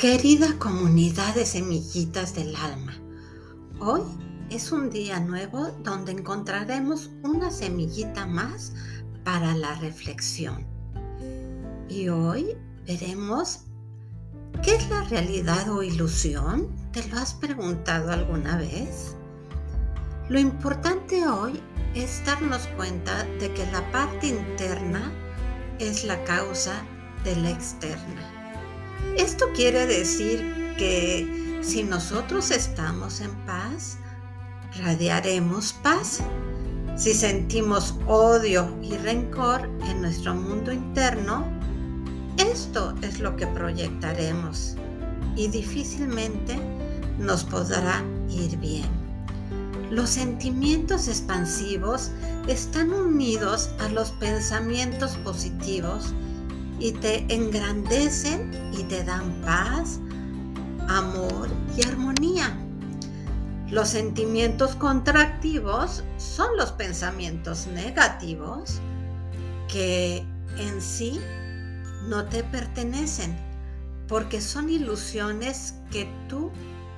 Querida comunidad de semillitas del alma, hoy es un día nuevo donde encontraremos una semillita más para la reflexión. Y hoy veremos qué es la realidad o ilusión. ¿Te lo has preguntado alguna vez? Lo importante hoy es darnos cuenta de que la parte interna es la causa de la externa. Esto quiere decir que si nosotros estamos en paz, radiaremos paz. Si sentimos odio y rencor en nuestro mundo interno, esto es lo que proyectaremos y difícilmente nos podrá ir bien. Los sentimientos expansivos están unidos a los pensamientos positivos y te engrandecen y te dan paz, amor y armonía. Los sentimientos contractivos son los pensamientos negativos que en sí no te pertenecen porque son ilusiones que tú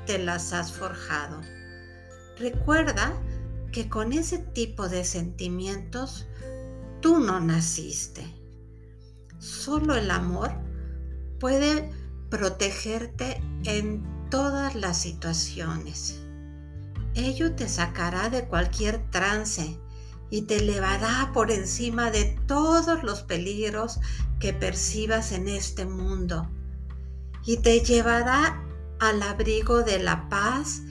te las has forjado. Recuerda que con ese tipo de sentimientos tú no naciste. Solo el amor puede protegerte en todas las situaciones. Ello te sacará de cualquier trance y te elevará por encima de todos los peligros que percibas en este mundo y te llevará al abrigo de la paz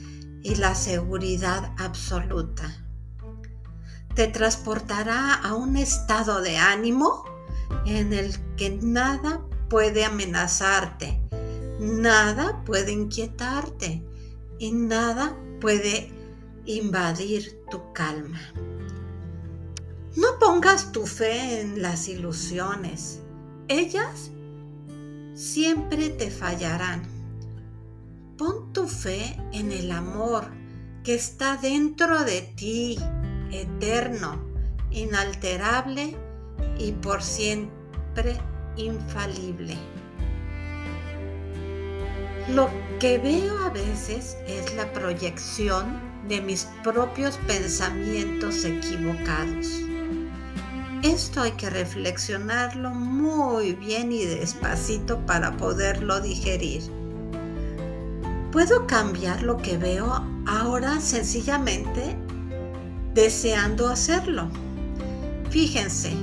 y la seguridad absoluta. Te transportará a un estado de ánimo en el que nada puede amenazarte, nada puede inquietarte y nada puede invadir tu calma. No pongas tu fe en las ilusiones. Ellas siempre te fallarán. Pon tu fe en el amor que está dentro de ti, eterno, inalterable y por siempre infalible. Lo que veo a veces es la proyección de mis propios pensamientos equivocados. Esto hay que reflexionarlo muy bien y despacito para poderlo digerir. Puedo cambiar lo que veo ahora sencillamente deseando hacerlo. Fíjense,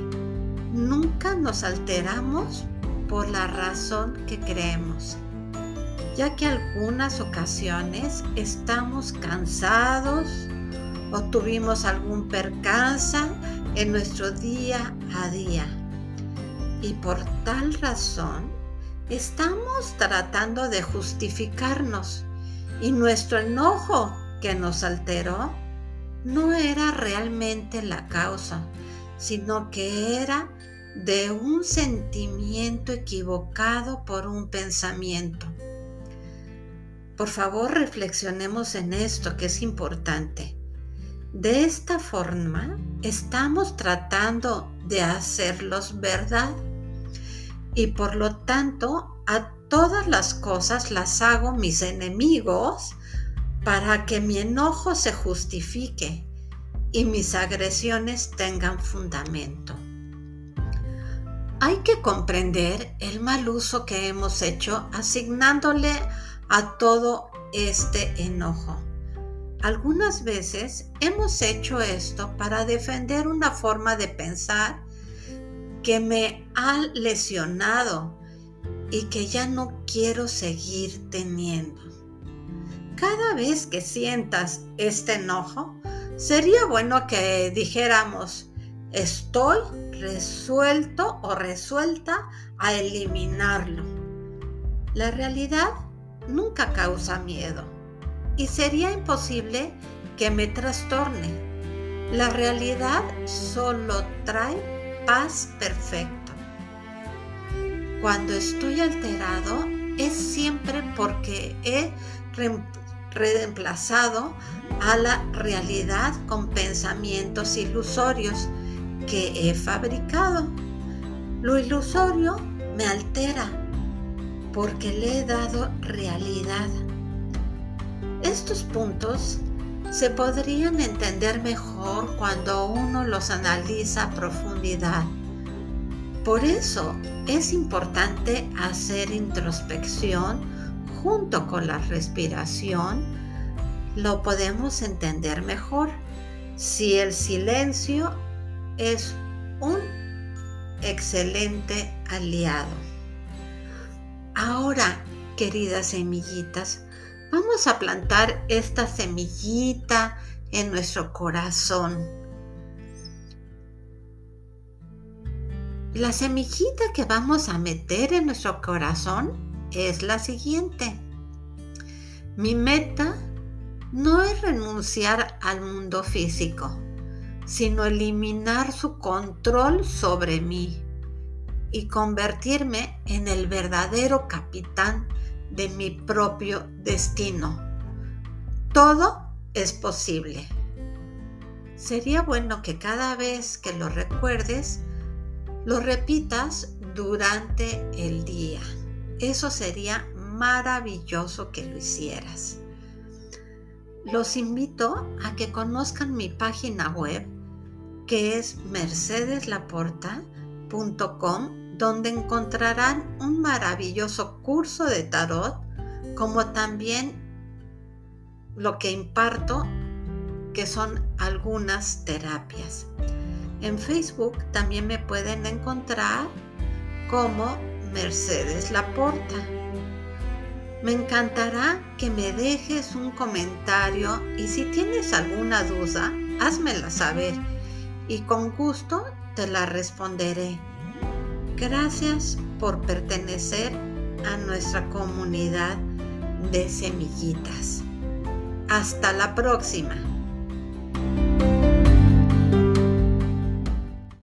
nunca nos alteramos por la razón que creemos, ya que algunas ocasiones estamos cansados o tuvimos algún percance en nuestro día a día. Y por tal razón estamos tratando de justificarnos y nuestro enojo que nos alteró no era realmente la causa, sino que era de un sentimiento equivocado por un pensamiento. Por favor, reflexionemos en esto que es importante. De esta forma, estamos tratando de hacerlos verdad y por lo tanto a todas las cosas las hago mis enemigos para que mi enojo se justifique y mis agresiones tengan fundamento. Hay que comprender el mal uso que hemos hecho asignándole a todo este enojo. Algunas veces hemos hecho esto para defender una forma de pensar que me ha lesionado y que ya no quiero seguir teniendo. Cada vez que sientas este enojo, Sería bueno que dijéramos, estoy resuelto o resuelta a eliminarlo. La realidad nunca causa miedo y sería imposible que me trastorne. La realidad solo trae paz perfecta. Cuando estoy alterado es siempre porque he reemplazado a la realidad con pensamientos ilusorios que he fabricado. Lo ilusorio me altera porque le he dado realidad. Estos puntos se podrían entender mejor cuando uno los analiza a profundidad. Por eso es importante hacer introspección junto con la respiración. Lo podemos entender mejor si el silencio es un excelente aliado. Ahora, queridas semillitas, vamos a plantar esta semillita en nuestro corazón. La semillita que vamos a meter en nuestro corazón es la siguiente. Mi meta no es renunciar al mundo físico, sino eliminar su control sobre mí y convertirme en el verdadero capitán de mi propio destino. Todo es posible. Sería bueno que cada vez que lo recuerdes, lo repitas durante el día. Eso sería maravilloso que lo hicieras. Los invito a que conozcan mi página web que es mercedeslaporta.com donde encontrarán un maravilloso curso de tarot como también lo que imparto que son algunas terapias. En Facebook también me pueden encontrar como Mercedes Laporta. Me encantará que me dejes un comentario y si tienes alguna duda, házmela saber y con gusto te la responderé. Gracias por pertenecer a nuestra comunidad de semillitas. Hasta la próxima.